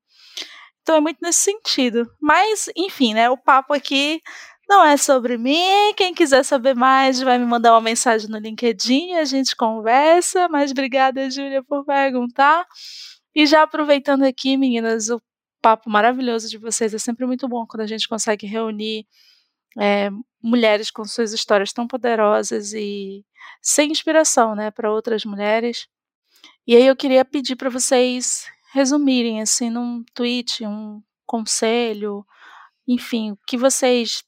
Então é muito nesse sentido. Mas, enfim, né? O papo aqui não é sobre mim. Quem quiser saber mais, vai me mandar uma mensagem no LinkedIn, a gente conversa. Mas obrigada, Júlia, por perguntar. E já aproveitando aqui, meninas, o papo maravilhoso de vocês. É sempre muito bom quando a gente consegue reunir é, mulheres com suas histórias tão poderosas e sem inspiração, né, para outras mulheres. E aí eu queria pedir para vocês resumirem assim num tweet, um conselho, enfim, o que vocês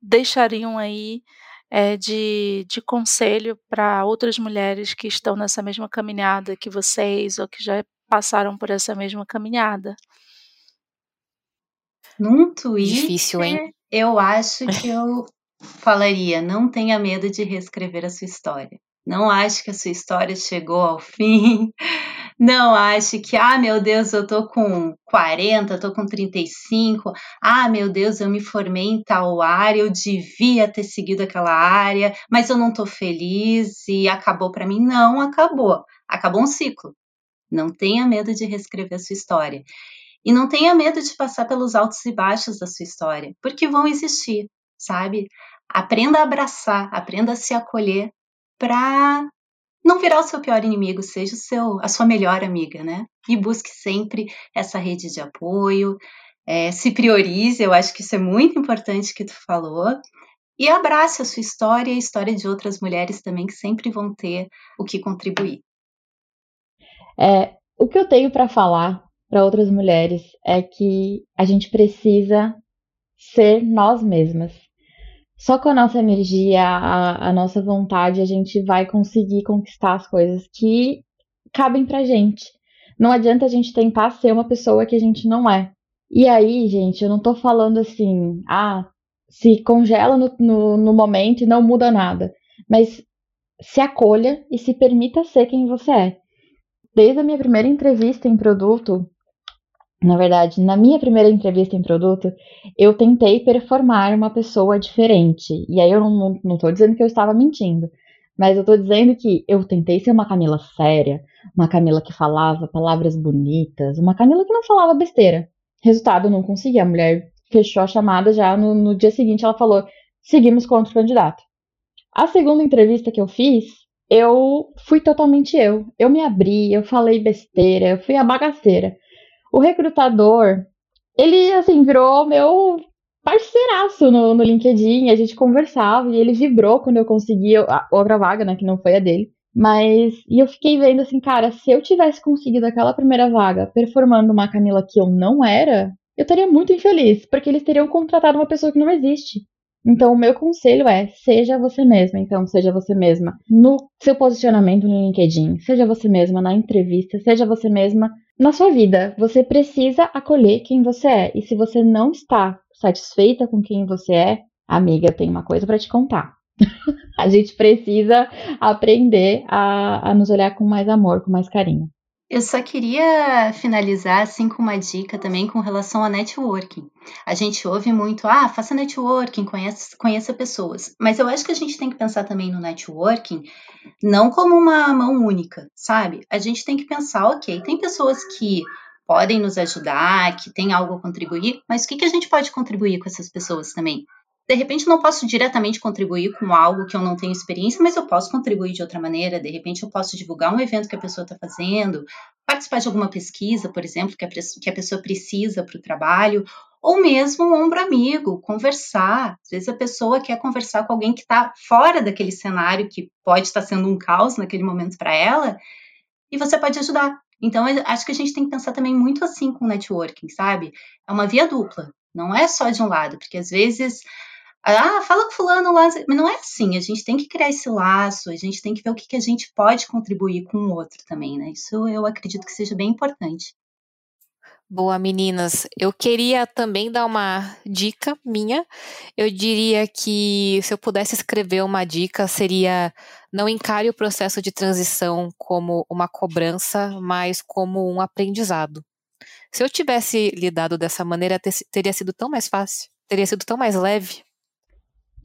deixariam aí é, de, de conselho para outras mulheres que estão nessa mesma caminhada que vocês ou que já passaram por essa mesma caminhada? Num tweet, Difícil, hein? eu acho que eu falaria: não tenha medo de reescrever a sua história. Não acho que a sua história chegou ao fim. [LAUGHS] Não ache que, ah, meu Deus, eu tô com 40, tô com 35. Ah, meu Deus, eu me formei em tal área, eu devia ter seguido aquela área, mas eu não tô feliz e acabou para mim. Não, acabou. Acabou um ciclo. Não tenha medo de reescrever a sua história. E não tenha medo de passar pelos altos e baixos da sua história, porque vão existir, sabe? Aprenda a abraçar, aprenda a se acolher para não virar o seu pior inimigo, seja o seu, a sua melhor amiga, né? E busque sempre essa rede de apoio, é, se priorize, eu acho que isso é muito importante que tu falou, e abrace a sua história e a história de outras mulheres também que sempre vão ter o que contribuir. É, o que eu tenho para falar para outras mulheres é que a gente precisa ser nós mesmas. Só com a nossa energia, a, a nossa vontade, a gente vai conseguir conquistar as coisas que cabem pra gente. Não adianta a gente tentar ser uma pessoa que a gente não é. E aí, gente, eu não tô falando assim, ah, se congela no, no, no momento e não muda nada. Mas se acolha e se permita ser quem você é. Desde a minha primeira entrevista em produto, Na verdade, na minha primeira entrevista em produto, eu tentei performar uma pessoa diferente. E aí eu não, tô dizendo que eu estava mentindo, mas eu tô dizendo que eu tentei ser uma Camila séria, uma Camila que falava palavras bonitas, uma Camila que não falava besteira. Resultado, eu não consegui. A mulher fechou a chamada já no, no dia seguinte, ela falou: seguimos com outro candidato. A segunda entrevista que eu fiz, eu fui totalmente eu. Eu me abri, eu falei besteira, eu fui a bagaceira. O recrutador, ele, assim, virou meu parceiraço no, no LinkedIn, a gente conversava e ele vibrou quando eu consegui a outra vaga, né, que não foi a dele. Mas, e eu fiquei vendo assim, cara, se eu tivesse conseguido aquela primeira vaga performando uma Camila que eu não era, eu estaria muito infeliz, porque eles teriam contratado uma pessoa que não existe. Então, o meu conselho é: seja você mesma. Então, seja você mesma no seu posicionamento no LinkedIn, seja você mesma na entrevista, seja você mesma na sua vida. Você precisa acolher quem você é. E se você não está satisfeita com quem você é, amiga, tem uma coisa para te contar. [LAUGHS] a gente precisa aprender a, a nos olhar com mais amor, com mais carinho. Eu só queria finalizar assim com uma dica também com relação a networking. A gente ouve muito, ah, faça networking, conheça, conheça pessoas. Mas eu acho que a gente tem que pensar também no networking não como uma mão única, sabe? A gente tem que pensar, ok, tem pessoas que podem nos ajudar, que tem algo a contribuir, mas o que, que a gente pode contribuir com essas pessoas também? De repente não posso diretamente contribuir com algo que eu não tenho experiência, mas eu posso contribuir de outra maneira. De repente eu posso divulgar um evento que a pessoa está fazendo, participar de alguma pesquisa, por exemplo, que a, que a pessoa precisa para o trabalho, ou mesmo um ombro amigo, conversar. Às vezes a pessoa quer conversar com alguém que está fora daquele cenário que pode estar sendo um caos naquele momento para ela, e você pode ajudar. Então, acho que a gente tem que pensar também muito assim com o networking, sabe? É uma via dupla, não é só de um lado, porque às vezes ah, fala com fulano lá. Mas não é assim, a gente tem que criar esse laço, a gente tem que ver o que, que a gente pode contribuir com o outro também, né? Isso eu acredito que seja bem importante. Boa, meninas. Eu queria também dar uma dica minha. Eu diria que se eu pudesse escrever uma dica, seria não encare o processo de transição como uma cobrança, mas como um aprendizado. Se eu tivesse lidado dessa maneira, teria sido tão mais fácil, teria sido tão mais leve.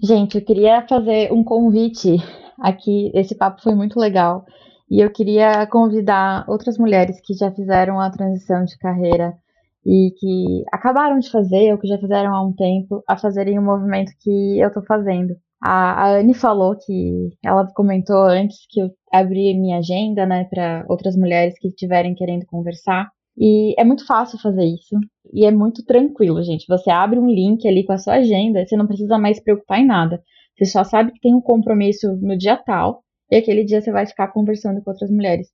Gente, eu queria fazer um convite aqui. Esse papo foi muito legal. E eu queria convidar outras mulheres que já fizeram a transição de carreira e que acabaram de fazer ou que já fizeram há um tempo a fazerem o movimento que eu estou fazendo. A, a Anne falou que ela comentou antes que eu abri minha agenda, né, para outras mulheres que estiverem querendo conversar. E é muito fácil fazer isso. E é muito tranquilo, gente. Você abre um link ali com a sua agenda, você não precisa mais se preocupar em nada. Você só sabe que tem um compromisso no dia tal, e aquele dia você vai ficar conversando com outras mulheres.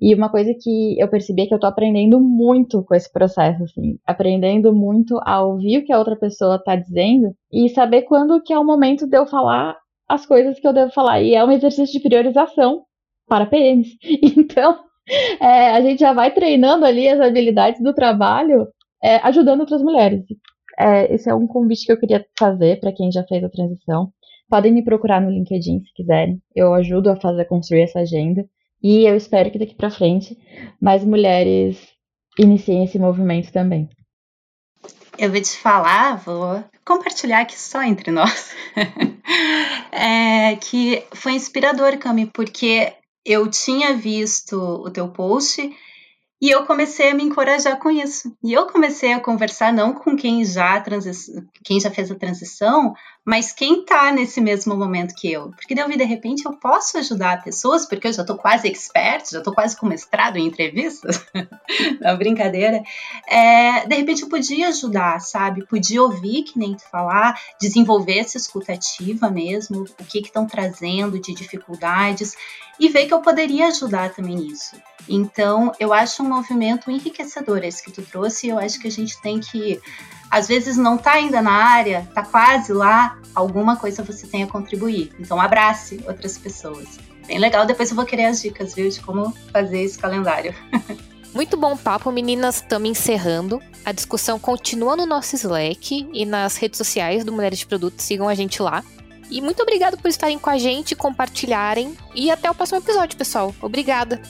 E uma coisa que eu percebi é que eu tô aprendendo muito com esse processo, assim, aprendendo muito a ouvir o que a outra pessoa tá dizendo e saber quando que é o momento de eu falar as coisas que eu devo falar. E é um exercício de priorização para PMs. [LAUGHS] Então, é, a gente já vai treinando ali as habilidades do trabalho, é, ajudando outras mulheres. É, esse é um convite que eu queria fazer para quem já fez a transição. Podem me procurar no LinkedIn se quiserem. Eu ajudo a fazer construir essa agenda. E eu espero que daqui para frente mais mulheres iniciem esse movimento também. Eu vou te falar, vou compartilhar aqui só entre nós, [LAUGHS] é, que foi inspirador, Cami, porque eu tinha visto o teu post e eu comecei a me encorajar com isso. E eu comecei a conversar não com quem já, quem já fez a transição, mas quem está nesse mesmo momento que eu. Porque daí de repente, eu posso ajudar pessoas, porque eu já estou quase expert, já estou quase com mestrado em entrevistas. [LAUGHS] Não, brincadeira. É, de repente eu podia ajudar, sabe? Podia ouvir, que nem tu falar, desenvolver essa escutativa mesmo, o que estão trazendo de dificuldades, e ver que eu poderia ajudar também nisso. Então, eu acho um movimento enriquecedor esse que tu trouxe, e eu acho que a gente tem que às vezes não está ainda na área, está quase lá, alguma coisa você tem a contribuir. Então abrace outras pessoas. Bem legal, depois eu vou querer as dicas, viu, de como fazer esse calendário. [LAUGHS] Muito bom papo, meninas. Estamos encerrando. A discussão continua no nosso Slack e nas redes sociais do Mulheres de Produto. Sigam a gente lá. E muito obrigado por estarem com a gente, compartilharem. E até o próximo episódio, pessoal. Obrigada.